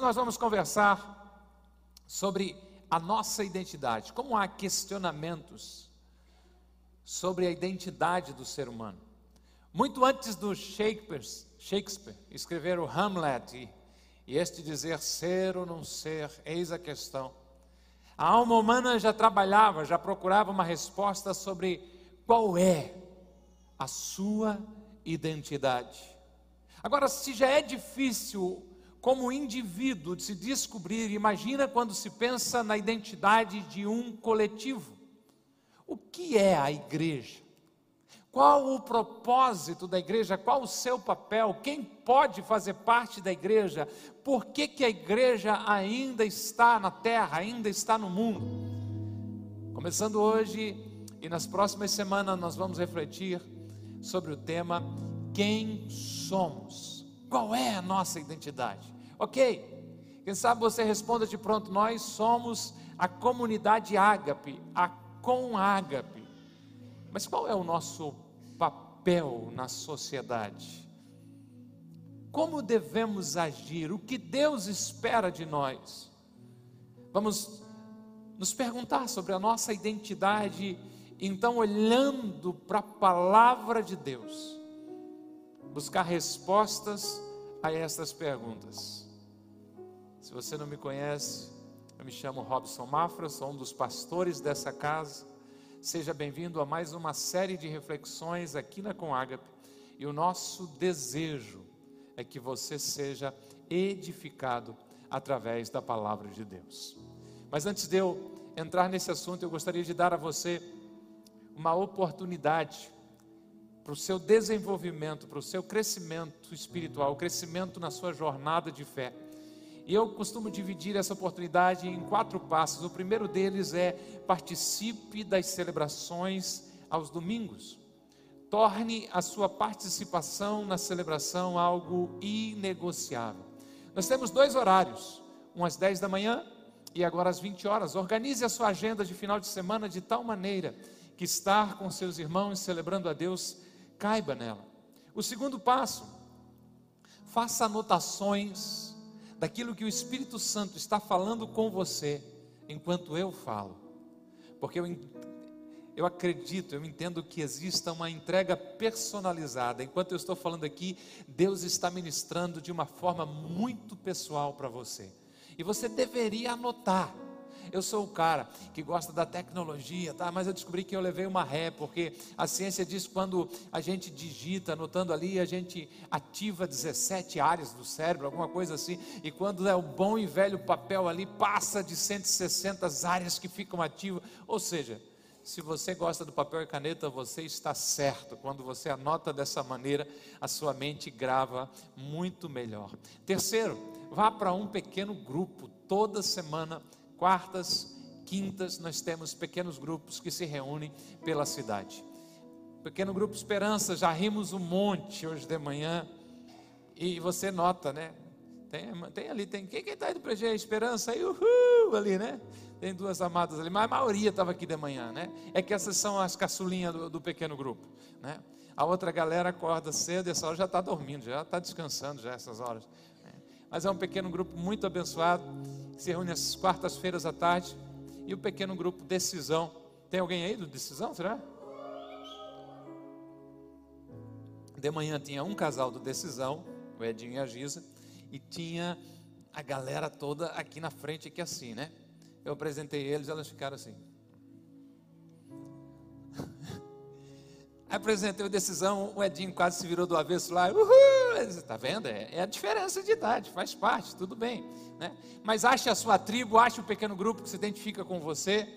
Nós vamos conversar sobre a nossa identidade, como há questionamentos sobre a identidade do ser humano. Muito antes do Shakespeare, Shakespeare escrever o Hamlet e, e este dizer ser ou não ser, eis a questão. A alma humana já trabalhava, já procurava uma resposta sobre qual é a sua identidade. Agora, se já é difícil como indivíduo de se descobrir, imagina quando se pensa na identidade de um coletivo. O que é a igreja? Qual o propósito da igreja? Qual o seu papel? Quem pode fazer parte da igreja? Por que, que a igreja ainda está na terra, ainda está no mundo? Começando hoje e nas próximas semanas, nós vamos refletir sobre o tema Quem somos? Qual é a nossa identidade? Ok, quem sabe você responda de pronto: Nós somos a comunidade ágape, a com ágape. Mas qual é o nosso papel na sociedade? Como devemos agir? O que Deus espera de nós? Vamos nos perguntar sobre a nossa identidade, então, olhando para a palavra de Deus, buscar respostas a estas perguntas. Se você não me conhece, eu me chamo Robson Mafra, sou um dos pastores dessa casa. Seja bem-vindo a mais uma série de reflexões aqui na Conágape. E o nosso desejo é que você seja edificado através da palavra de Deus. Mas antes de eu entrar nesse assunto, eu gostaria de dar a você uma oportunidade para o seu desenvolvimento, para o seu crescimento espiritual, o crescimento na sua jornada de fé. E eu costumo dividir essa oportunidade em quatro passos. O primeiro deles é participe das celebrações aos domingos. Torne a sua participação na celebração algo inegociável. Nós temos dois horários, um às 10 da manhã e agora às 20 horas. Organize a sua agenda de final de semana de tal maneira que estar com seus irmãos celebrando a Deus caiba nela. O segundo passo, faça anotações daquilo que o Espírito Santo está falando com você enquanto eu falo. Porque eu, eu acredito, eu entendo que exista uma entrega personalizada. Enquanto eu estou falando aqui, Deus está ministrando de uma forma muito pessoal para você. E você deveria anotar eu sou o cara que gosta da tecnologia, tá? Mas eu descobri que eu levei uma ré, porque a ciência diz que quando a gente digita, anotando ali, a gente ativa 17 áreas do cérebro, alguma coisa assim, e quando é o bom e velho papel ali, passa de 160 áreas que ficam ativas. Ou seja, se você gosta do papel e caneta, você está certo. Quando você anota dessa maneira, a sua mente grava muito melhor. Terceiro, vá para um pequeno grupo toda semana Quartas, quintas, nós temos pequenos grupos que se reúnem pela cidade. Pequeno grupo Esperança, já rimos um monte hoje de manhã. E você nota, né? Tem, tem ali, tem. Quem está indo para a Esperança aí, uhul, ali, né? Tem duas amadas ali, mas a maioria estava aqui de manhã, né? É que essas são as caçulinhas do, do pequeno grupo, né? A outra galera acorda cedo e essa hora já está dormindo, já está descansando já essas horas. Mas é um pequeno grupo muito abençoado se reúne às quartas-feiras à tarde, e o pequeno grupo Decisão. Tem alguém aí do Decisão, será? De manhã tinha um casal do Decisão, o Edinho e a Giza, e tinha a galera toda aqui na frente, aqui assim, né? Eu apresentei eles, elas ficaram assim. Apresentei a decisão, o Edinho quase se virou do avesso lá. Uhul! Está vendo? É, é, a diferença de idade, faz parte, tudo bem. Né? Mas ache a sua tribo, ache o um pequeno grupo que se identifica com você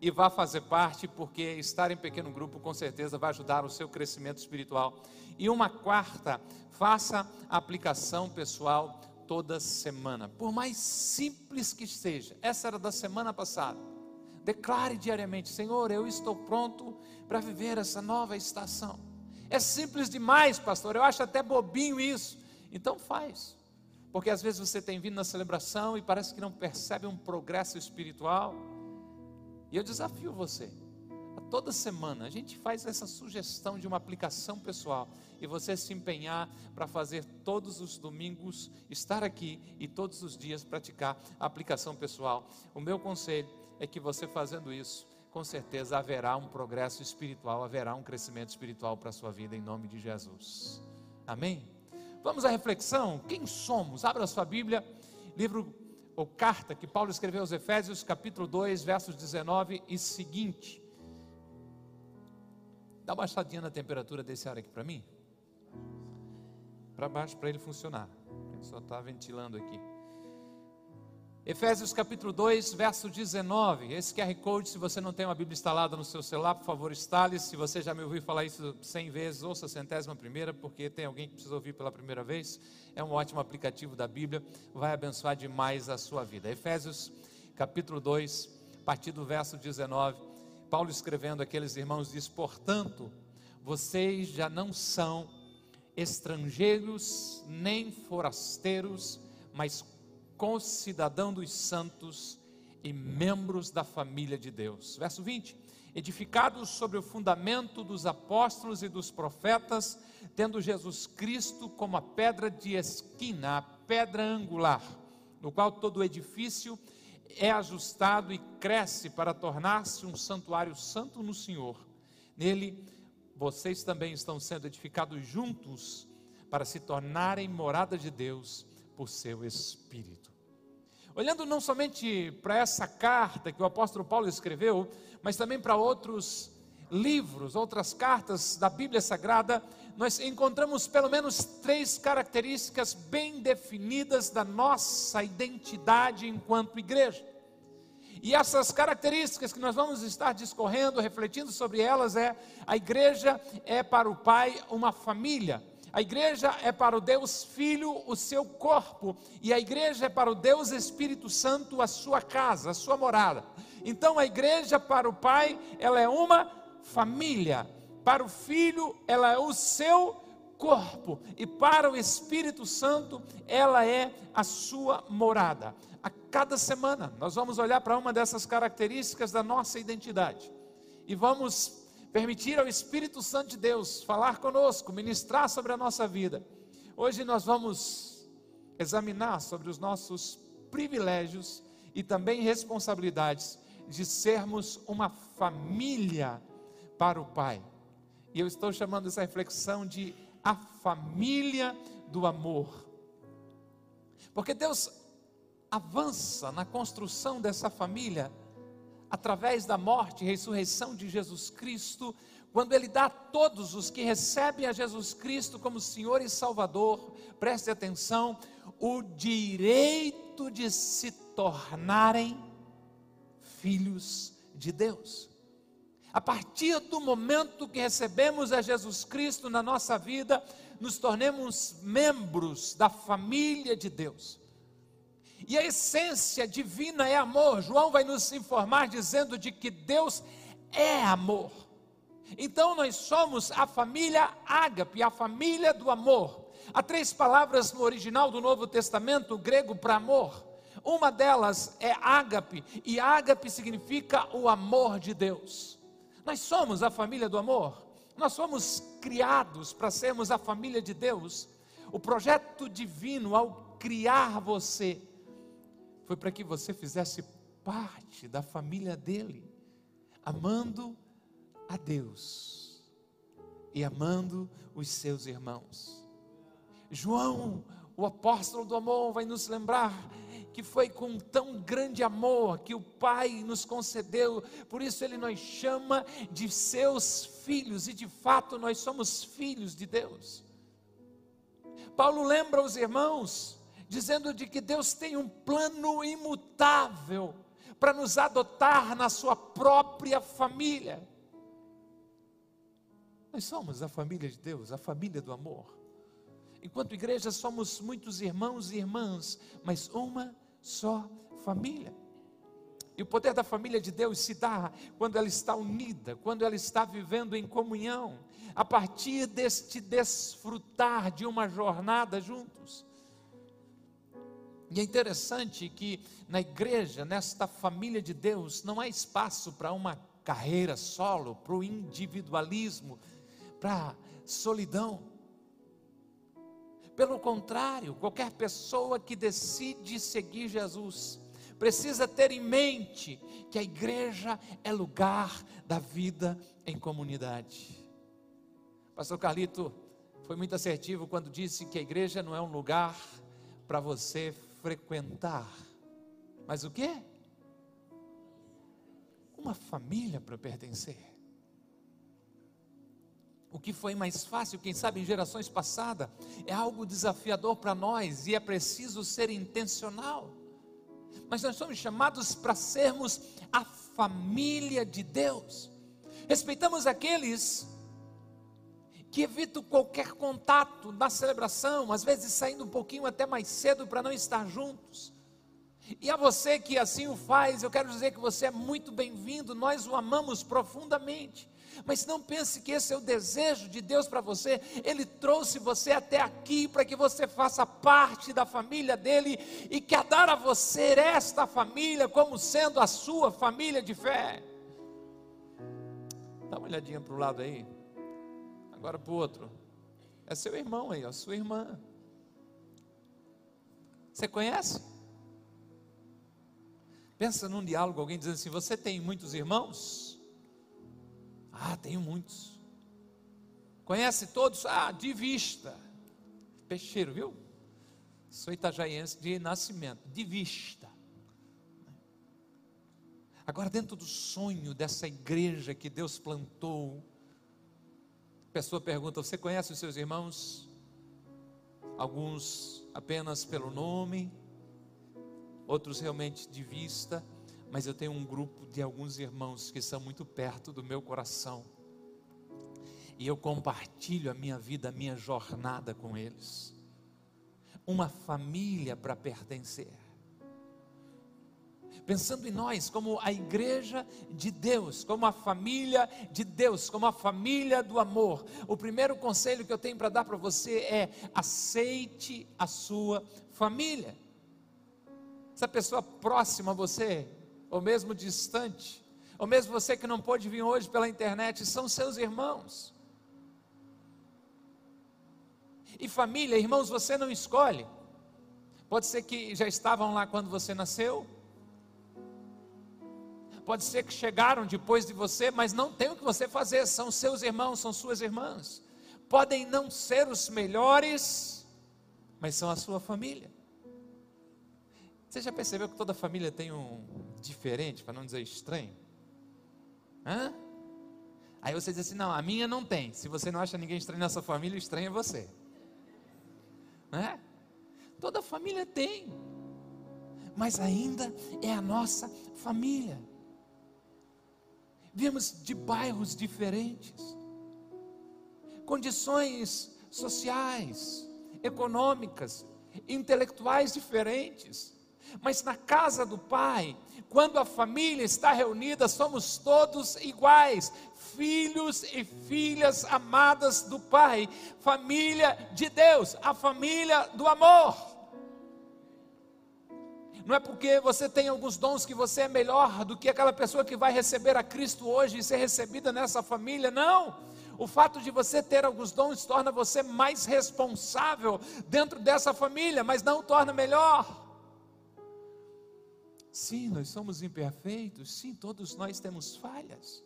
e vá fazer parte, porque estar em pequeno grupo com certeza vai ajudar o seu crescimento espiritual. E uma quarta, faça aplicação pessoal toda semana, por mais simples que seja. Essa era da semana passada. Declare diariamente: Senhor, eu estou pronto para viver essa nova estação. É simples demais, pastor. Eu acho até bobinho isso. Então faz. Porque às vezes você tem vindo na celebração e parece que não percebe um progresso espiritual. E eu desafio você toda semana, a gente faz essa sugestão de uma aplicação pessoal e você se empenhar para fazer todos os domingos, estar aqui e todos os dias praticar a aplicação pessoal. O meu conselho é que você fazendo isso, com certeza haverá um progresso espiritual, haverá um crescimento espiritual para a sua vida em nome de Jesus. Amém? Vamos à reflexão. Quem somos? Abra sua Bíblia, livro ou carta que Paulo escreveu aos Efésios, capítulo 2, versos 19 e seguinte. Dá uma baixadinha na temperatura desse ar aqui para mim. Para baixo para ele funcionar. Ele só está ventilando aqui. Efésios capítulo 2, verso 19. Esse QR Code, se você não tem uma Bíblia instalada no seu celular, por favor, instale. Se você já me ouviu falar isso cem vezes, ouça a centésima primeira, porque tem alguém que precisa ouvir pela primeira vez. É um ótimo aplicativo da Bíblia, vai abençoar demais a sua vida. Efésios capítulo 2, a partir do verso 19. Paulo escrevendo aqueles irmãos diz: Portanto, vocês já não são estrangeiros nem forasteiros, mas concidadão dos santos e membros da família de Deus. Verso 20: Edificados sobre o fundamento dos apóstolos e dos profetas, tendo Jesus Cristo como a pedra de esquina, a pedra angular, no qual todo o edifício é ajustado e cresce para tornar-se um santuário santo no Senhor. Nele, vocês também estão sendo edificados juntos para se tornarem morada de Deus por seu Espírito. Olhando não somente para essa carta que o apóstolo Paulo escreveu, mas também para outros livros, outras cartas da Bíblia Sagrada, nós encontramos pelo menos três características bem definidas da nossa identidade enquanto igreja. E essas características que nós vamos estar discorrendo, refletindo sobre elas, é a igreja é para o Pai uma família. A igreja é para o Deus Filho o seu corpo, e a igreja é para o Deus Espírito Santo a sua casa, a sua morada. Então a igreja para o Pai, ela é uma família. Para o Filho, ela é o seu corpo, e para o Espírito Santo, ela é a sua morada. A cada semana, nós vamos olhar para uma dessas características da nossa identidade e vamos permitir ao Espírito Santo de Deus falar conosco, ministrar sobre a nossa vida. Hoje nós vamos examinar sobre os nossos privilégios e também responsabilidades de sermos uma família para o Pai. E eu estou chamando essa reflexão de a família do amor. Porque Deus avança na construção dessa família através da morte e ressurreição de Jesus Cristo, quando Ele dá a todos os que recebem a Jesus Cristo como Senhor e Salvador, preste atenção, o direito de se tornarem filhos de Deus. A partir do momento que recebemos a Jesus Cristo na nossa vida, nos tornemos membros da família de Deus. E a essência divina é amor. João vai nos informar dizendo de que Deus é amor. Então nós somos a família ágape, a família do amor. Há três palavras no original do Novo Testamento grego para amor. Uma delas é ágape, e ágape significa o amor de Deus. Nós somos a família do amor. Nós fomos criados para sermos a família de Deus. O projeto divino ao criar você foi para que você fizesse parte da família dele, amando a Deus e amando os seus irmãos. João, o apóstolo do amor, vai nos lembrar que foi com tão grande amor que o Pai nos concedeu, por isso Ele nos chama de seus filhos, e de fato nós somos filhos de Deus. Paulo lembra os irmãos dizendo de que Deus tem um plano imutável para nos adotar na sua própria família. Nós somos a família de Deus, a família do amor. Enquanto igreja somos muitos irmãos e irmãs, mas uma só família. E o poder da família de Deus se dá quando ela está unida, quando ela está vivendo em comunhão, a partir deste desfrutar de uma jornada juntos. E é interessante que na igreja, nesta família de Deus, não há espaço para uma carreira solo, para o individualismo, para solidão. Pelo contrário, qualquer pessoa que decide seguir Jesus precisa ter em mente que a igreja é lugar da vida em comunidade. Pastor Carlito foi muito assertivo quando disse que a igreja não é um lugar para você frequentar, mas o que? Uma família para pertencer. O que foi mais fácil, quem sabe em gerações passadas, é algo desafiador para nós e é preciso ser intencional. Mas nós somos chamados para sermos a família de Deus. Respeitamos aqueles que evitam qualquer contato na celebração, às vezes saindo um pouquinho até mais cedo para não estar juntos. E a você que assim o faz, eu quero dizer que você é muito bem-vindo, nós o amamos profundamente. Mas não pense que esse é o desejo de Deus para você. Ele trouxe você até aqui para que você faça parte da família dele e quer dar a você esta família como sendo a sua família de fé. Dá uma olhadinha para o lado aí. Agora para o outro. É seu irmão aí, ó, sua irmã. Você conhece? Pensa num diálogo, alguém dizendo assim: Você tem muitos irmãos? Ah, tenho muitos. Conhece todos? Ah, de vista. Peixeiro, viu? Sou itajaiense de nascimento, de vista. Agora, dentro do sonho dessa igreja que Deus plantou, pessoa pergunta: Você conhece os seus irmãos? Alguns apenas pelo nome, outros realmente de vista, mas eu tenho um grupo de alguns irmãos que são muito perto do meu coração. E eu compartilho a minha vida, a minha jornada com eles. Uma família para pertencer pensando em nós como a igreja de Deus, como a família de Deus, como a família do amor. O primeiro conselho que eu tenho para dar para você é: aceite a sua família. Essa pessoa próxima a você, ou mesmo distante, ou mesmo você que não pôde vir hoje pela internet, são seus irmãos. E família, irmãos, você não escolhe. Pode ser que já estavam lá quando você nasceu, pode ser que chegaram depois de você, mas não tem o que você fazer, são seus irmãos, são suas irmãs. Podem não ser os melhores, mas são a sua família. Você já percebeu que toda família tem um diferente, para não dizer estranho? Hã? Aí você diz assim: não, a minha não tem. Se você não acha ninguém estranho nessa família, o estranho é você. É? Toda família tem, mas ainda é a nossa família viemos de bairros diferentes, condições sociais, econômicas, intelectuais diferentes. Mas na casa do Pai, quando a família está reunida, somos todos iguais, filhos e filhas amadas do Pai, família de Deus, a família do amor. Não é porque você tem alguns dons que você é melhor do que aquela pessoa que vai receber a Cristo hoje e ser recebida nessa família. Não. O fato de você ter alguns dons torna você mais responsável dentro dessa família, mas não torna melhor. Sim, nós somos imperfeitos, sim, todos nós temos falhas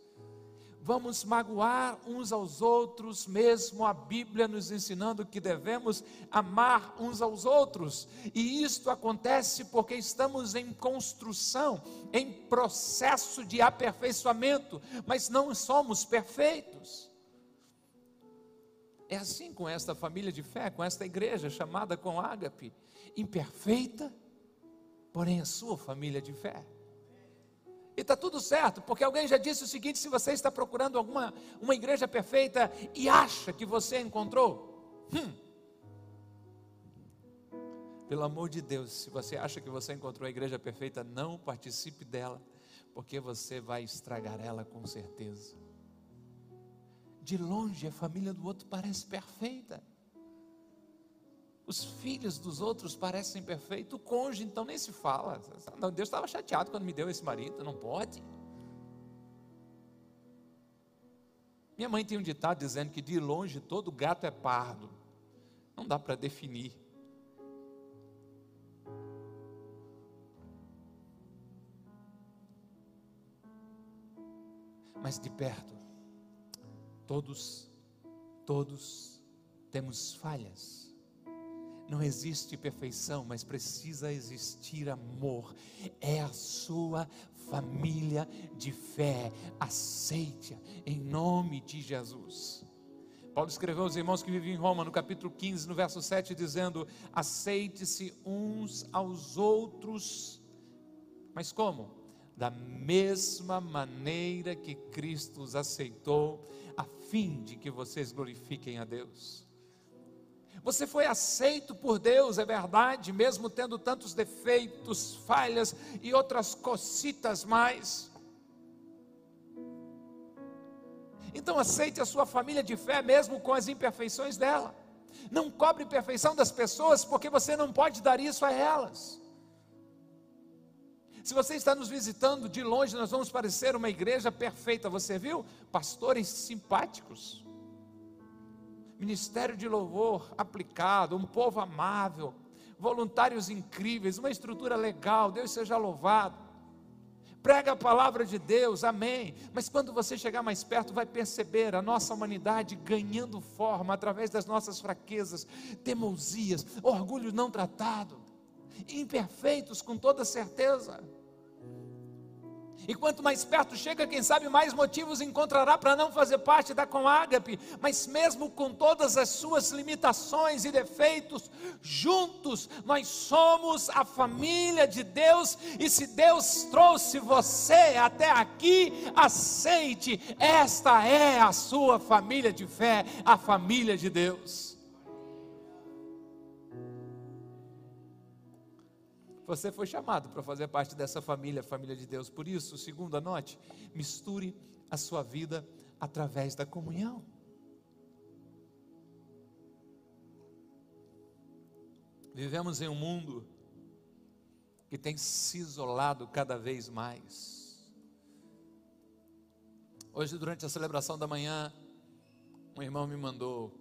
vamos magoar uns aos outros, mesmo a Bíblia nos ensinando que devemos amar uns aos outros. E isto acontece porque estamos em construção, em processo de aperfeiçoamento, mas não somos perfeitos. É assim com esta família de fé, com esta igreja chamada com ágape, imperfeita, porém a sua família de fé. E está tudo certo, porque alguém já disse o seguinte: se você está procurando alguma uma igreja perfeita e acha que você encontrou, hum, pelo amor de Deus, se você acha que você encontrou a igreja perfeita, não participe dela, porque você vai estragar ela com certeza. De longe, a família do outro parece perfeita. Os filhos dos outros parecem perfeitos, o cônjuge então nem se fala. Deus estava chateado quando me deu esse marido, não pode. Minha mãe tem um ditado dizendo que de longe todo gato é pardo. Não dá para definir. Mas de perto, todos, todos temos falhas. Não existe perfeição, mas precisa existir amor. É a sua família de fé. Aceite-a em nome de Jesus. Paulo escreveu aos irmãos que viviam em Roma, no capítulo 15, no verso 7, dizendo: Aceite-se uns aos outros. Mas como? Da mesma maneira que Cristo os aceitou, a fim de que vocês glorifiquem a Deus. Você foi aceito por Deus, é verdade, mesmo tendo tantos defeitos, falhas e outras cocitas mais. Então aceite a sua família de fé, mesmo com as imperfeições dela. Não cobre perfeição das pessoas, porque você não pode dar isso a elas. Se você está nos visitando de longe, nós vamos parecer uma igreja perfeita. Você viu? Pastores simpáticos ministério de louvor aplicado, um povo amável, voluntários incríveis, uma estrutura legal, Deus seja louvado. Prega a palavra de Deus, amém. Mas quando você chegar mais perto, vai perceber a nossa humanidade ganhando forma através das nossas fraquezas, teimosias, orgulho não tratado, imperfeitos com toda certeza. E quanto mais perto chega, quem sabe mais motivos encontrará para não fazer parte da Comágape. Mas mesmo com todas as suas limitações e defeitos, juntos nós somos a família de Deus. E se Deus trouxe você até aqui, aceite, esta é a sua família de fé, a família de Deus. Você foi chamado para fazer parte dessa família, família de Deus. Por isso, segunda note, misture a sua vida através da comunhão. Vivemos em um mundo que tem se isolado cada vez mais. Hoje, durante a celebração da manhã, um irmão me mandou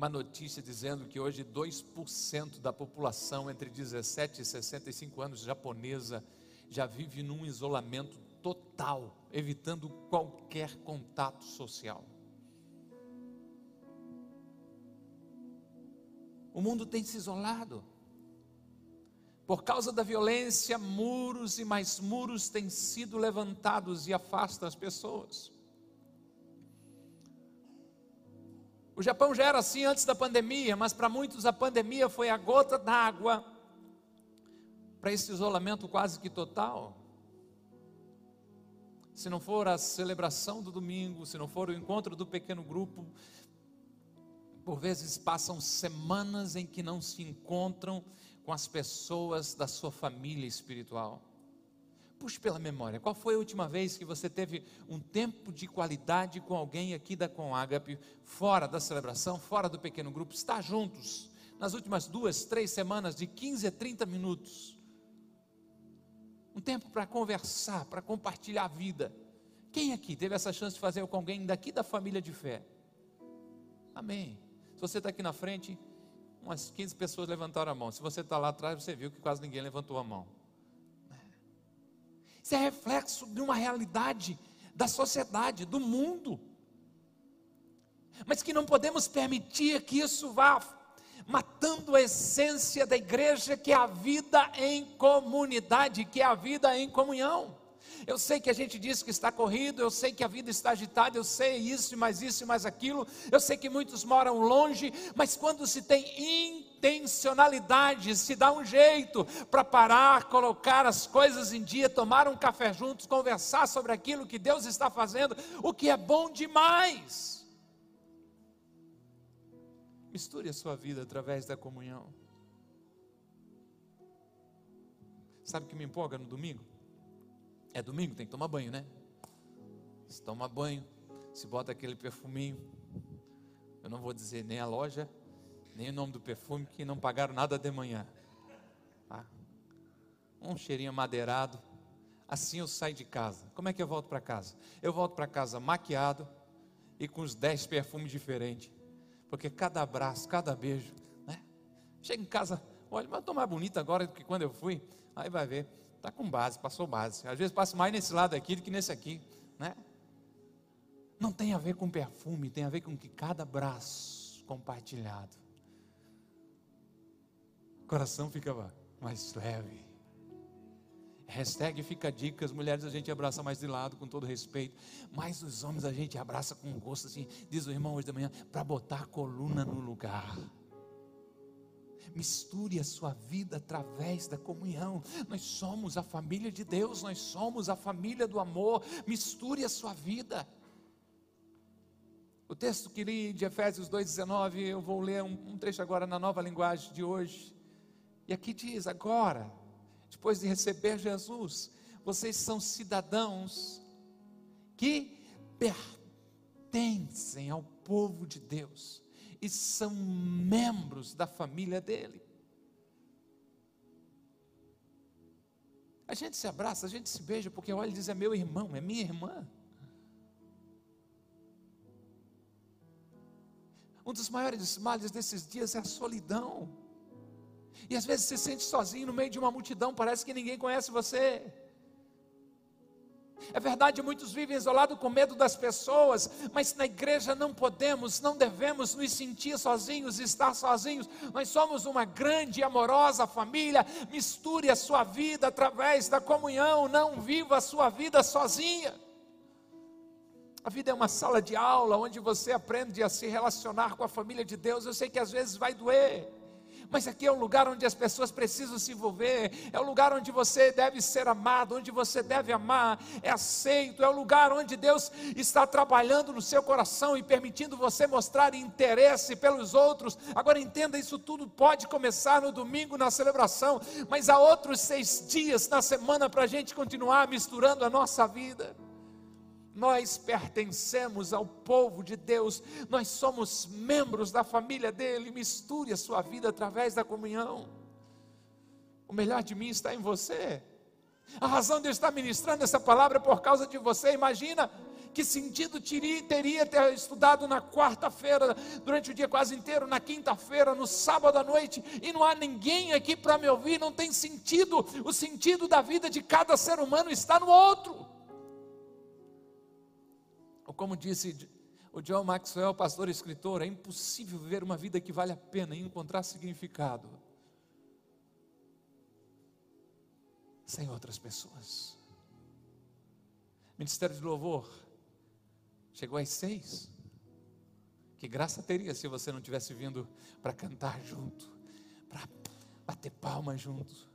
uma notícia dizendo que hoje 2% da população entre 17 e 65 anos japonesa já vive num isolamento total, evitando qualquer contato social. O mundo tem se isolado. Por causa da violência, muros e mais muros têm sido levantados e afastam as pessoas. O Japão já era assim antes da pandemia, mas para muitos a pandemia foi a gota d'água para esse isolamento quase que total. Se não for a celebração do domingo, se não for o encontro do pequeno grupo, por vezes passam semanas em que não se encontram com as pessoas da sua família espiritual. Puxe pela memória, qual foi a última vez que você teve um tempo de qualidade com alguém aqui da Comágape, fora da celebração, fora do pequeno grupo, está juntos, nas últimas duas, três semanas, de 15 a 30 minutos. Um tempo para conversar, para compartilhar a vida. Quem aqui teve essa chance de fazer com alguém daqui da família de fé? Amém. Se você está aqui na frente, umas 15 pessoas levantaram a mão. Se você está lá atrás, você viu que quase ninguém levantou a mão. Isso é reflexo de uma realidade da sociedade, do mundo. Mas que não podemos permitir que isso vá matando a essência da igreja, que é a vida em comunidade, que é a vida em comunhão. Eu sei que a gente diz que está corrido, eu sei que a vida está agitada, eu sei isso mais isso e mais aquilo, eu sei que muitos moram longe, mas quando se tem intencionalidade, se dá um jeito para parar, colocar as coisas em dia, tomar um café juntos, conversar sobre aquilo que Deus está fazendo, o que é bom demais. Misture a sua vida através da comunhão. Sabe o que me empolga no domingo? É domingo, tem que tomar banho, né? Se toma banho, se bota aquele perfuminho. Eu não vou dizer nem a loja, nem o nome do perfume, que não pagaram nada de manhã. Tá? Um cheirinho madeirado. Assim eu saio de casa. Como é que eu volto para casa? Eu volto para casa maquiado, e com os dez perfumes diferentes. Porque cada abraço, cada beijo, né? Chega em casa, olha, mas estou mais bonita agora do que quando eu fui. Aí vai ver, está com base, passou base. Às vezes passa mais nesse lado aqui do que nesse aqui, né? Não tem a ver com perfume, tem a ver com que cada abraço compartilhado, coração fica mais leve. Hashtag fica dicas, mulheres a gente abraça mais de lado, com todo respeito, mas os homens a gente abraça com gosto, assim, diz o irmão hoje da manhã, para botar a coluna no lugar. Misture a sua vida através da comunhão. Nós somos a família de Deus, nós somos a família do amor. Misture a sua vida. O texto que li de Efésios 2,19, eu vou ler um, um trecho agora na nova linguagem de hoje. E aqui diz: agora, depois de receber Jesus, vocês são cidadãos que pertencem ao povo de Deus e são membros da família dele. A gente se abraça, a gente se beija, porque olha e diz: é meu irmão, é minha irmã. Um dos maiores males desses dias é a solidão. E às vezes você se sente sozinho no meio de uma multidão, parece que ninguém conhece você. É verdade, muitos vivem isolados com medo das pessoas, mas na igreja não podemos, não devemos nos sentir sozinhos, estar sozinhos. Nós somos uma grande e amorosa família. Misture a sua vida através da comunhão, não viva a sua vida sozinha. A vida é uma sala de aula onde você aprende a se relacionar com a família de Deus. Eu sei que às vezes vai doer, mas aqui é um lugar onde as pessoas precisam se envolver, é um lugar onde você deve ser amado, onde você deve amar, é aceito, é um lugar onde Deus está trabalhando no seu coração e permitindo você mostrar interesse pelos outros. Agora entenda, isso tudo pode começar no domingo na celebração, mas há outros seis dias na semana para a gente continuar misturando a nossa vida. Nós pertencemos ao povo de Deus, nós somos membros da família dele. Misture a sua vida através da comunhão. O melhor de mim está em você. A razão de eu estar ministrando essa palavra é por causa de você. Imagina que sentido teria, ter estudado na quarta-feira, durante o dia quase inteiro, na quinta-feira, no sábado à noite, e não há ninguém aqui para me ouvir, não tem sentido. O sentido da vida de cada ser humano está no outro. Ou como disse o John Maxwell, pastor e escritor, é impossível viver uma vida que vale a pena e encontrar significado sem outras pessoas. Ministério de Louvor chegou às seis. Que graça teria se você não tivesse vindo para cantar junto, para bater palma junto.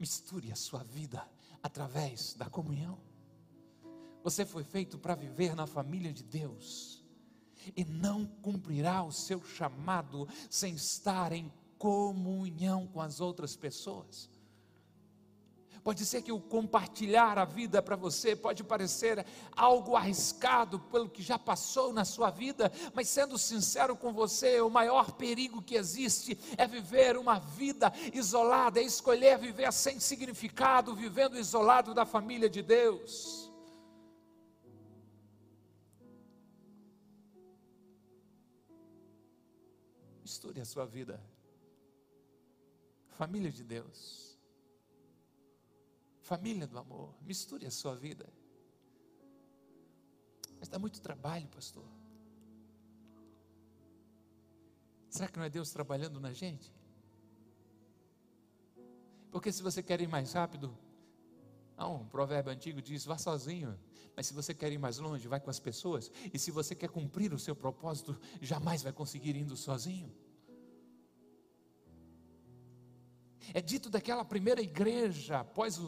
Misture a sua vida através da comunhão. Você foi feito para viver na família de Deus e não cumprirá o seu chamado sem estar em comunhão com as outras pessoas. Pode ser que o compartilhar a vida para você pode parecer algo arriscado pelo que já passou na sua vida, mas sendo sincero com você, o maior perigo que existe é viver uma vida isolada, é escolher viver sem significado, vivendo isolado da família de Deus. Misture a sua vida. Família de Deus. Família do amor. Misture a sua vida. Mas dá muito trabalho, pastor. Será que não é Deus trabalhando na gente? Porque se você quer ir mais rápido, não, um provérbio antigo diz: vá sozinho. Mas se você quer ir mais longe, vai com as pessoas. E se você quer cumprir o seu propósito, jamais vai conseguir indo sozinho. É dito daquela primeira igreja, após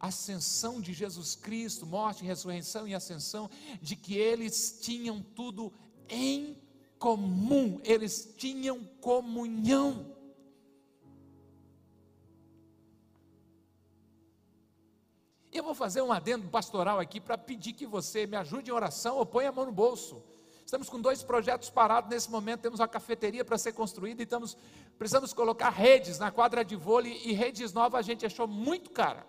a ascensão de Jesus Cristo, morte, ressurreição e ascensão, de que eles tinham tudo em comum, eles tinham comunhão. Eu vou fazer um adendo pastoral aqui para pedir que você me ajude em oração ou ponha a mão no bolso. Estamos com dois projetos parados nesse momento. Temos uma cafeteria para ser construída e estamos, precisamos colocar redes na quadra de vôlei e redes novas a gente achou muito cara.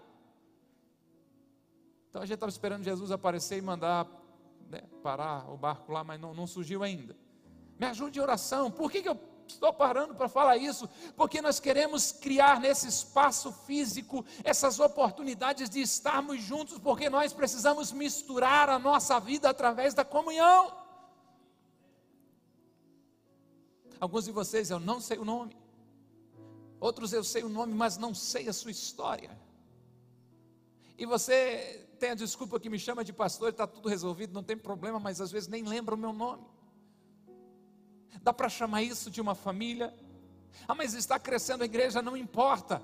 Então a gente estava esperando Jesus aparecer e mandar né, parar o barco lá, mas não, não surgiu ainda. Me ajude em oração. Por que, que eu estou parando para falar isso? Porque nós queremos criar nesse espaço físico essas oportunidades de estarmos juntos, porque nós precisamos misturar a nossa vida através da comunhão. Alguns de vocês eu não sei o nome, outros eu sei o nome, mas não sei a sua história. E você tem a desculpa que me chama de pastor, está tudo resolvido, não tem problema, mas às vezes nem lembra o meu nome. Dá para chamar isso de uma família? Ah, mas está crescendo a igreja, não importa.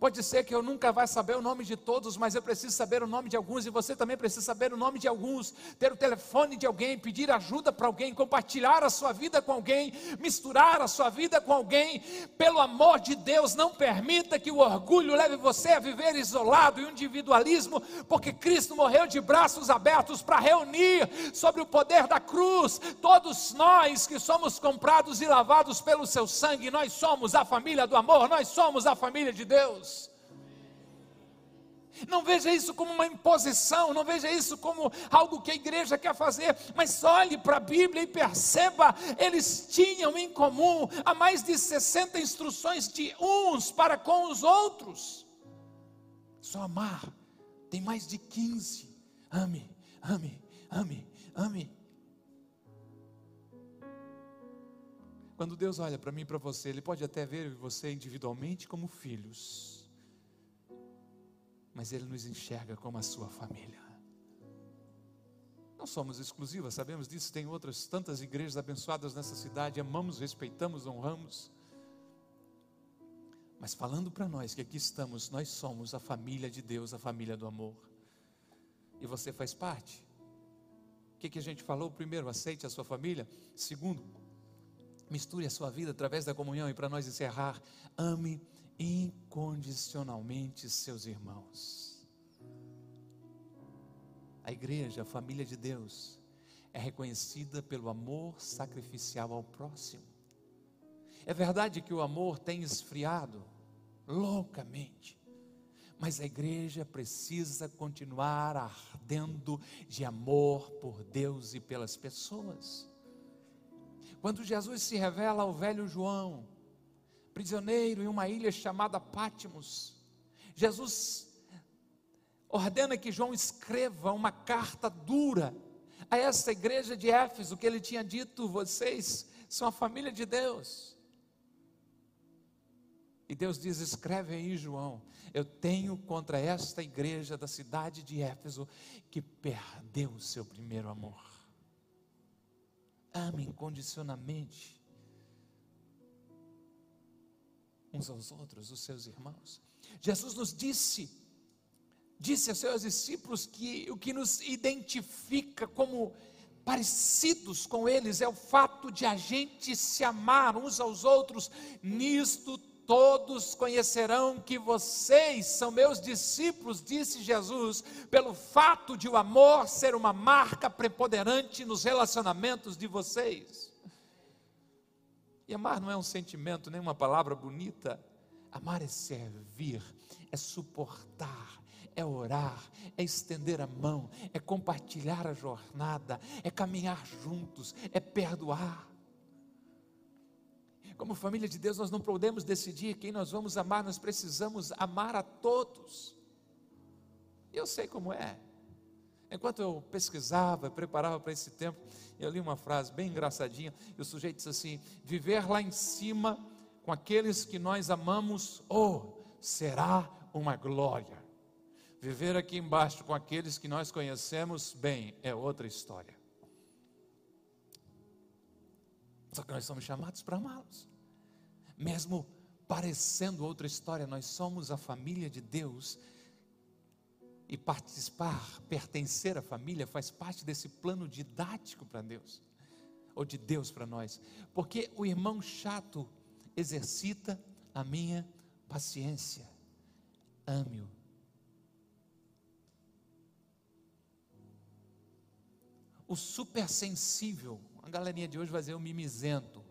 Pode ser que eu nunca vá saber o nome de todos, mas eu preciso saber o nome de alguns e você também precisa saber o nome de alguns, ter o telefone de alguém, pedir ajuda para alguém, compartilhar a sua vida com alguém, misturar a sua vida com alguém. Pelo amor de Deus, não permita que o orgulho leve você a viver isolado e individualismo, porque Cristo morreu de braços abertos para reunir sobre o poder da cruz todos nós que somos comprados e lavados pelo seu sangue, nós somos a família do amor, nós somos a família de Deus. Não veja isso como uma imposição, não veja isso como algo que a igreja quer fazer, mas olhe para a Bíblia e perceba, eles tinham em comum a mais de 60 instruções de uns para com os outros. Só amar, tem mais de 15. Ame, ame, ame, ame. Quando Deus olha para mim e para você, Ele pode até ver você individualmente como filhos mas Ele nos enxerga como a sua família. Não somos exclusivas, sabemos disso, tem outras tantas igrejas abençoadas nessa cidade, amamos, respeitamos, honramos. Mas falando para nós que aqui estamos, nós somos a família de Deus, a família do amor. E você faz parte. O que, que a gente falou? Primeiro, aceite a sua família. Segundo, misture a sua vida através da comunhão. E para nós encerrar, ame incondicionalmente seus irmãos. A igreja, a família de Deus, é reconhecida pelo amor sacrificial ao próximo. É verdade que o amor tem esfriado loucamente, mas a igreja precisa continuar ardendo de amor por Deus e pelas pessoas. Quando Jesus se revela ao velho João, prisioneiro em uma ilha chamada Pátimos. Jesus ordena que João escreva uma carta dura a essa igreja de Éfeso, que ele tinha dito: vocês são a família de Deus. E Deus diz: escreve aí, João, eu tenho contra esta igreja da cidade de Éfeso que perdeu o seu primeiro amor. Ame incondicionalmente uns aos outros, os seus irmãos. Jesus nos disse, disse aos seus discípulos que o que nos identifica como parecidos com eles é o fato de a gente se amar uns aos outros. Nisto todos conhecerão que vocês são meus discípulos, disse Jesus, pelo fato de o amor ser uma marca preponderante nos relacionamentos de vocês. E amar não é um sentimento, nem uma palavra bonita. Amar é servir, é suportar, é orar, é estender a mão, é compartilhar a jornada, é caminhar juntos, é perdoar. Como família de Deus, nós não podemos decidir quem nós vamos amar, nós precisamos amar a todos. Eu sei como é. Enquanto eu pesquisava, preparava para esse tempo, eu li uma frase bem engraçadinha, e o sujeito disse assim: viver lá em cima com aqueles que nós amamos, oh, será uma glória. Viver aqui embaixo com aqueles que nós conhecemos bem é outra história. Só que nós somos chamados para amá-los, mesmo parecendo outra história, nós somos a família de Deus e participar, pertencer à família, faz parte desse plano didático para Deus, ou de Deus para nós, porque o irmão chato exercita a minha paciência, ame-o. O supersensível, a galerinha de hoje vai dizer o mimizento,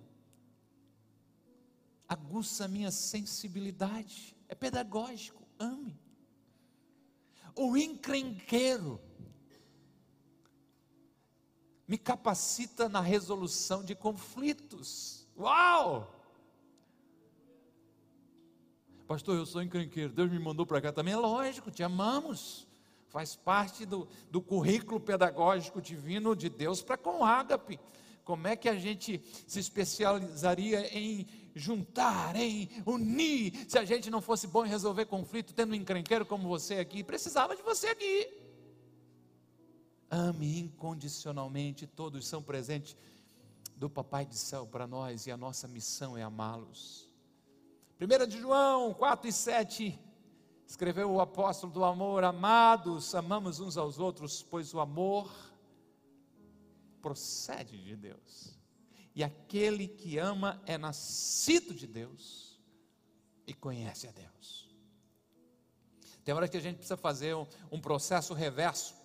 aguça a minha sensibilidade, é pedagógico, ame o encrenqueiro. me capacita na resolução de conflitos. Uau! Pastor, eu sou encrenqueiro, Deus me mandou para cá também. É lógico, te amamos. Faz parte do, do currículo pedagógico divino de Deus para com ágape. Como é que a gente se especializaria em juntar, em unir, se a gente não fosse bom em resolver conflito, tendo um encrenqueiro como você aqui? Precisava de você aqui. Ame incondicionalmente, todos são presentes do Papai do céu para nós e a nossa missão é amá-los. 1 de João 4 e 7, escreveu o apóstolo do amor, amados, amamos uns aos outros, pois o amor procede de Deus. E aquele que ama é nascido de Deus e conhece a Deus. Tem hora que a gente precisa fazer um, um processo reverso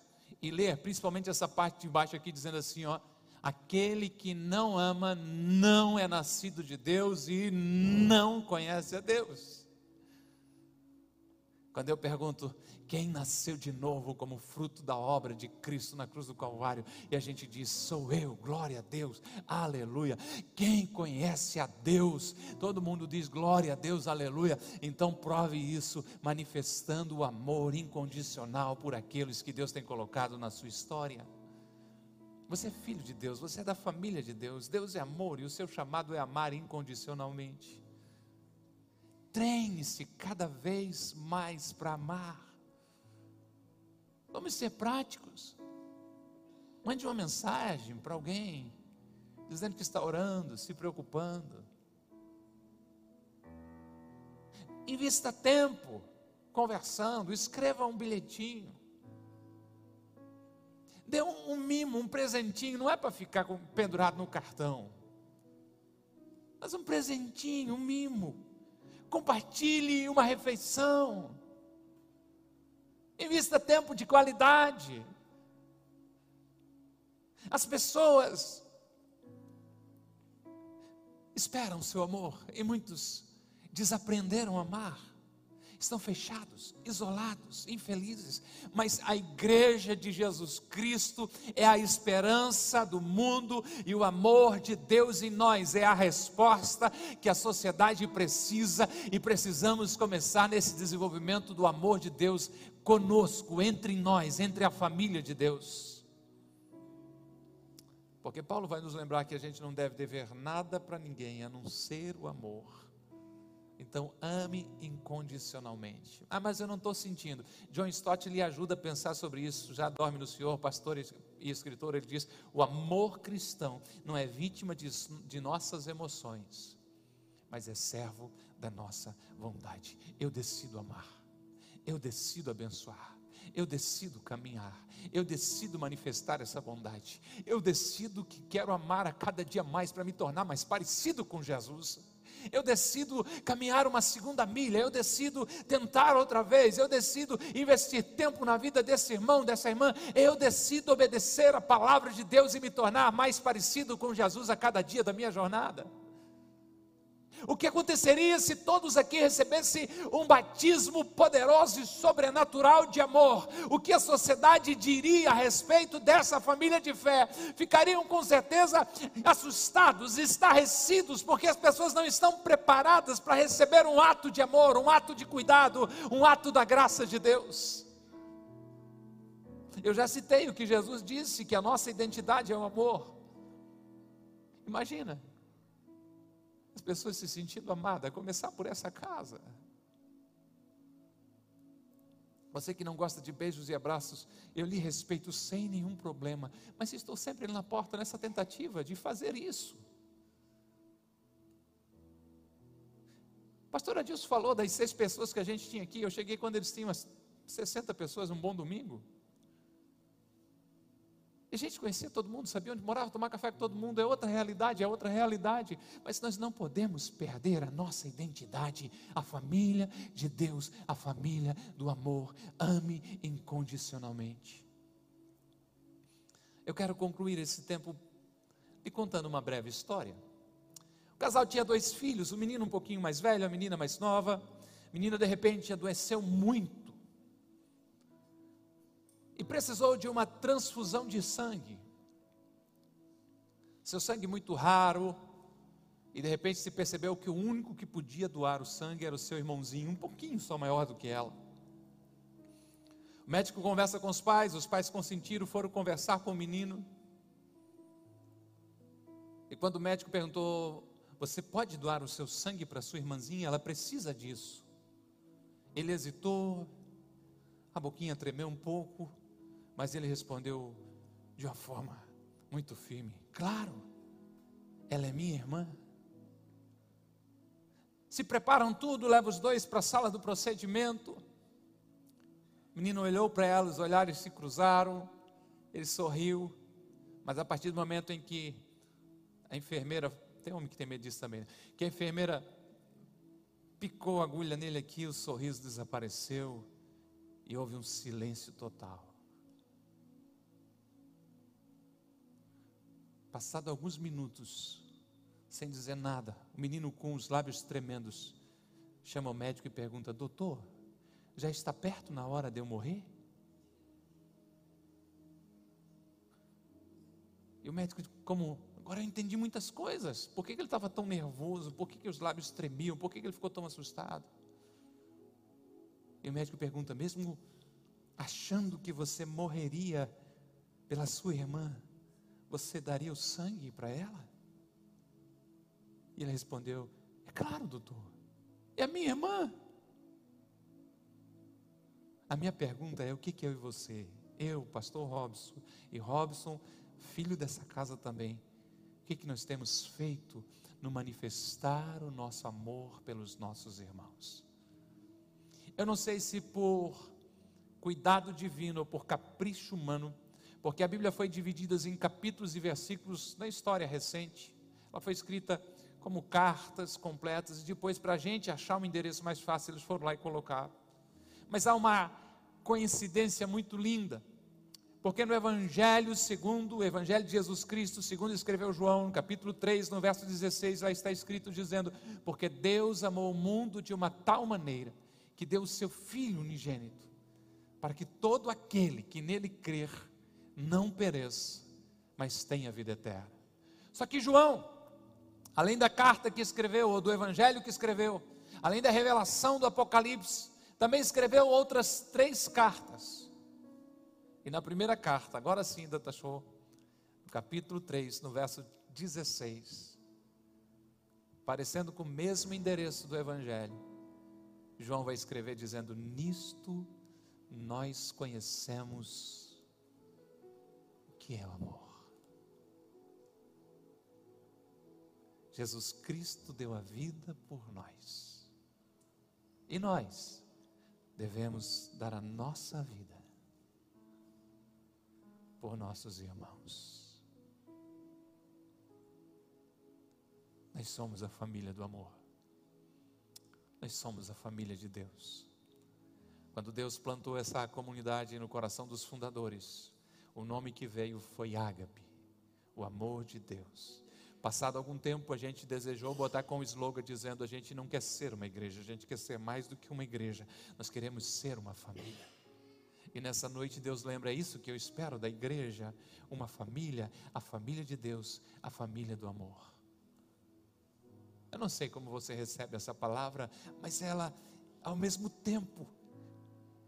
e ler, principalmente essa parte de baixo aqui, dizendo assim: ó, aquele que não ama não é nascido de Deus e não conhece a Deus. Quando eu pergunto, quem nasceu de novo como fruto da obra de Cristo na cruz do Calvário? E a gente diz: Sou eu, glória a Deus, aleluia. Quem conhece a Deus? Todo mundo diz glória a Deus, aleluia. Então prove isso, manifestando o amor incondicional por aqueles que Deus tem colocado na sua história. Você é filho de Deus, você é da família de Deus. Deus é amor e o seu chamado é amar incondicionalmente. Treine-se cada vez mais para amar. Vamos ser práticos. Mande uma mensagem para alguém, dizendo que está orando, se preocupando. Invista tempo conversando, escreva um bilhetinho. Dê um, um mimo, um presentinho, não é para ficar com, pendurado no cartão, mas um presentinho, um mimo. Compartilhe uma refeição. Invista tempo de qualidade. As pessoas esperam o seu amor e muitos desaprenderam a amar estão fechados, isolados, infelizes, mas a igreja de Jesus Cristo é a esperança do mundo e o amor de Deus em nós é a resposta que a sociedade precisa e precisamos começar nesse desenvolvimento do amor de Deus conosco, entre nós, entre a família de Deus. Porque Paulo vai nos lembrar que a gente não deve dever nada para ninguém a não ser o amor. Então, ame incondicionalmente. Ah, mas eu não estou sentindo. John Stott lhe ajuda a pensar sobre isso. Já dorme no Senhor, pastor e escritor. Ele diz: o amor cristão não é vítima de, de nossas emoções, mas é servo da nossa vontade. Eu decido amar, eu decido abençoar. Eu decido caminhar, eu decido manifestar essa bondade, eu decido que quero amar a cada dia mais para me tornar mais parecido com Jesus eu decido caminhar uma segunda milha, eu decido tentar outra vez, eu decido investir tempo na vida desse irmão, dessa irmã, eu decido obedecer a palavra de Deus e me tornar mais parecido com Jesus a cada dia da minha jornada. O que aconteceria se todos aqui recebessem um batismo poderoso e sobrenatural de amor? O que a sociedade diria a respeito dessa família de fé? Ficariam com certeza assustados, estarrecidos, porque as pessoas não estão preparadas para receber um ato de amor, um ato de cuidado, um ato da graça de Deus. Eu já citei o que Jesus disse, que a nossa identidade é o amor. Imagina as pessoas se sentindo amadas, começar por essa casa. Você que não gosta de beijos e abraços, eu lhe respeito sem nenhum problema, mas estou sempre na porta nessa tentativa de fazer isso. Pastor Adilson falou das seis pessoas que a gente tinha aqui. Eu cheguei quando eles tinham umas 60 pessoas, um bom domingo. E a gente conhecia todo mundo, sabia onde morava, tomar café com todo mundo, é outra realidade, é outra realidade. Mas nós não podemos perder a nossa identidade, a família de Deus, a família do amor. Ame incondicionalmente. Eu quero concluir esse tempo lhe contando uma breve história. O casal tinha dois filhos, o menino um pouquinho mais velho, a menina mais nova. A menina de repente adoeceu muito e precisou de uma transfusão de sangue. Seu sangue muito raro, e de repente se percebeu que o único que podia doar o sangue era o seu irmãozinho, um pouquinho só maior do que ela. O médico conversa com os pais, os pais consentiram, foram conversar com o menino. E quando o médico perguntou: Você pode doar o seu sangue para sua irmãzinha? Ela precisa disso. Ele hesitou, a boquinha tremeu um pouco, mas ele respondeu de uma forma muito firme: Claro, ela é minha irmã. Se preparam tudo, leva os dois para a sala do procedimento. O menino olhou para ela, os olhares se cruzaram, ele sorriu, mas a partir do momento em que a enfermeira, tem homem que tem medo disso também, né? que a enfermeira picou a agulha nele aqui, o sorriso desapareceu e houve um silêncio total. Passado alguns minutos, sem dizer nada, o menino com os lábios tremendos chama o médico e pergunta: Doutor, já está perto na hora de eu morrer? E o médico, como agora eu entendi muitas coisas. Por que, ele estava tão nervoso? Por que, que os lábios tremiam? Por que, que ele ficou tão assustado? E o médico pergunta: mesmo achando que você morreria pela sua irmã, você daria o sangue para ela? E ele respondeu: É claro, doutor, é a minha irmã. A minha pergunta é: o que, que eu e você, eu, pastor Robson, e Robson, filho dessa casa também, o que, que nós temos feito no manifestar o nosso amor pelos nossos irmãos? Eu não sei se por cuidado divino ou por capricho humano, porque a Bíblia foi dividida em capítulos e versículos na história recente. Ela foi escrita como cartas completas, e depois, para a gente achar um endereço mais fácil, eles foram lá e colocaram. Mas há uma coincidência muito linda. Porque no Evangelho segundo, o Evangelho de Jesus Cristo, segundo escreveu João, no capítulo 3, no verso 16, lá está escrito dizendo: Porque Deus amou o mundo de uma tal maneira, que deu o seu Filho unigênito, para que todo aquele que nele crer não pereça, mas tenha vida eterna. Só que João, além da carta que escreveu, ou do Evangelho que escreveu, além da revelação do Apocalipse, também escreveu outras três cartas. E na primeira carta, agora sim, Data Show, no capítulo 3, no verso 16, parecendo com o mesmo endereço do Evangelho, João vai escrever dizendo: Nisto nós conhecemos que é o amor. Jesus Cristo deu a vida por nós. E nós devemos dar a nossa vida por nossos irmãos. Nós somos a família do amor. Nós somos a família de Deus. Quando Deus plantou essa comunidade no coração dos fundadores, o nome que veio foi Ágape, o amor de Deus. Passado algum tempo, a gente desejou botar com o slogan dizendo: a gente não quer ser uma igreja, a gente quer ser mais do que uma igreja, nós queremos ser uma família. E nessa noite Deus lembra é isso que eu espero da igreja, uma família, a família de Deus, a família do amor. Eu não sei como você recebe essa palavra, mas ela, ao mesmo tempo,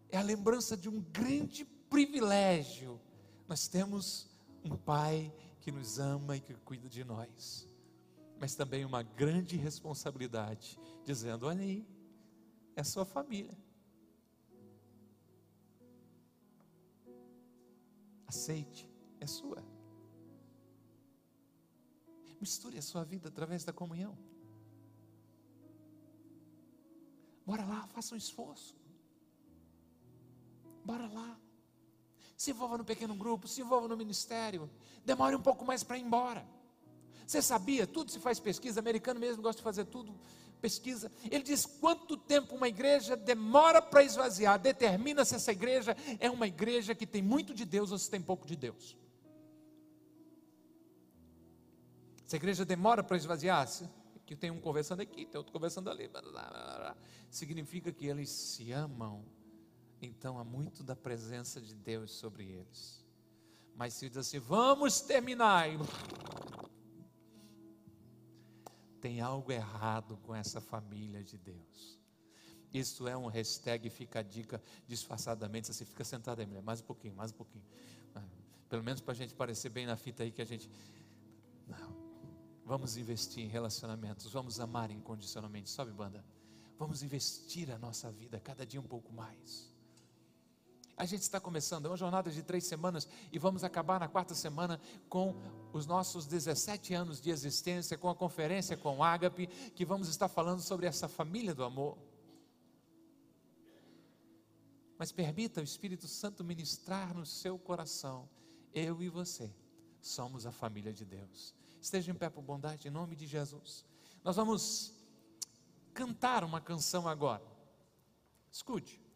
é a lembrança de um grande privilégio. Nós temos um Pai que nos ama e que cuida de nós, mas também uma grande responsabilidade, dizendo: olha aí, é sua família. Aceite, é sua. Misture a sua vida através da comunhão. Bora lá, faça um esforço. Bora lá se envolva no pequeno grupo, se envolva no ministério, demore um pouco mais para ir embora. Você sabia? Tudo se faz pesquisa, americano mesmo gosta de fazer tudo, pesquisa. Ele diz quanto tempo uma igreja demora para esvaziar, determina se essa igreja é uma igreja que tem muito de Deus ou se tem pouco de Deus. Se a igreja demora para esvaziar, que tem um conversando aqui, tem outro conversando ali, significa que eles se amam então há muito da presença de Deus sobre eles. Mas se diz assim, vamos terminar, tem algo errado com essa família de Deus. Isso é um hashtag, fica a dica disfarçadamente. Você fica sentado aí, mulher, mais um pouquinho, mais um pouquinho. Pelo menos para a gente parecer bem na fita aí que a gente. Não. Vamos investir em relacionamentos, vamos amar incondicionalmente. Sobe, banda. Vamos investir a nossa vida cada dia um pouco mais. A gente está começando, é uma jornada de três semanas e vamos acabar na quarta semana com os nossos 17 anos de existência, com a conferência com Ágape, que vamos estar falando sobre essa família do amor. Mas permita o Espírito Santo ministrar no seu coração. Eu e você somos a família de Deus. Esteja em pé por bondade, em nome de Jesus. Nós vamos cantar uma canção agora. Escute.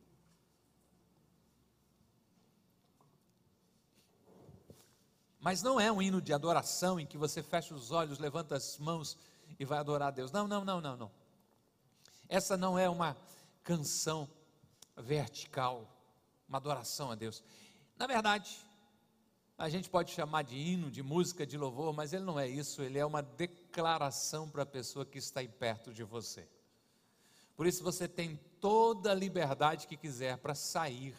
Mas não é um hino de adoração em que você fecha os olhos, levanta as mãos e vai adorar a Deus. Não, não, não, não, não. Essa não é uma canção vertical, uma adoração a Deus. Na verdade, a gente pode chamar de hino, de música, de louvor, mas ele não é isso, ele é uma declaração para a pessoa que está aí perto de você. Por isso você tem toda a liberdade que quiser para sair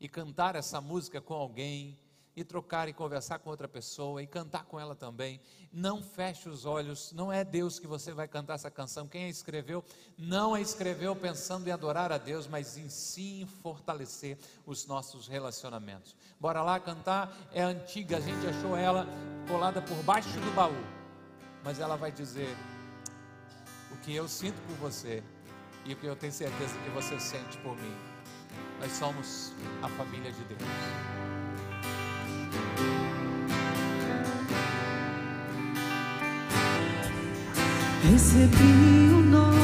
e cantar essa música com alguém, e trocar e conversar com outra pessoa e cantar com ela também. Não feche os olhos, não é Deus que você vai cantar essa canção. Quem a escreveu, não a escreveu pensando em adorar a Deus, mas em sim fortalecer os nossos relacionamentos. Bora lá cantar, é antiga, a gente achou ela colada por baixo do baú, mas ela vai dizer o que eu sinto por você e o que eu tenho certeza que você sente por mim. Nós somos a família de Deus. Recebi um novo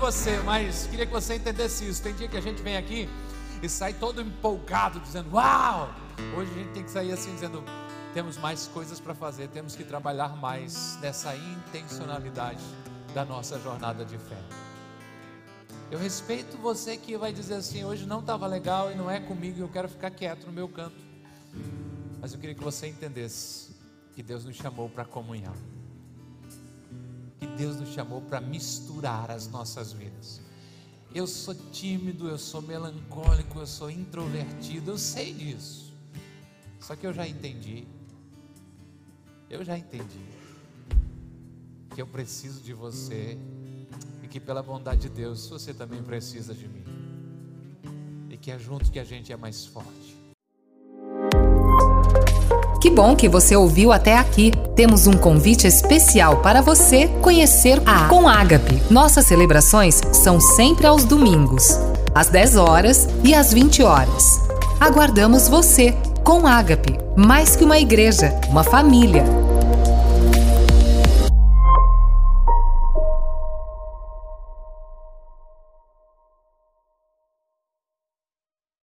você, mas queria que você entendesse isso. Tem dia que a gente vem aqui e sai todo empolgado, dizendo: Uau! Hoje a gente tem que sair assim, dizendo: Temos mais coisas para fazer, temos que trabalhar mais nessa intencionalidade da nossa jornada de fé. Eu respeito você que vai dizer assim: Hoje não estava legal e não é comigo, eu quero ficar quieto no meu canto. Mas eu queria que você entendesse que Deus nos chamou para comunhão. Que Deus nos chamou para misturar as nossas vidas. Eu sou tímido, eu sou melancólico, eu sou introvertido, eu sei disso. Só que eu já entendi. Eu já entendi que eu preciso de você e que pela bondade de Deus você também precisa de mim. E que é junto que a gente é mais forte. Que bom que você ouviu até aqui. Temos um convite especial para você conhecer a Com Ágape. Nossas celebrações são sempre aos domingos, às 10 horas e às 20 horas. Aguardamos você com Ágape, mais que uma igreja, uma família.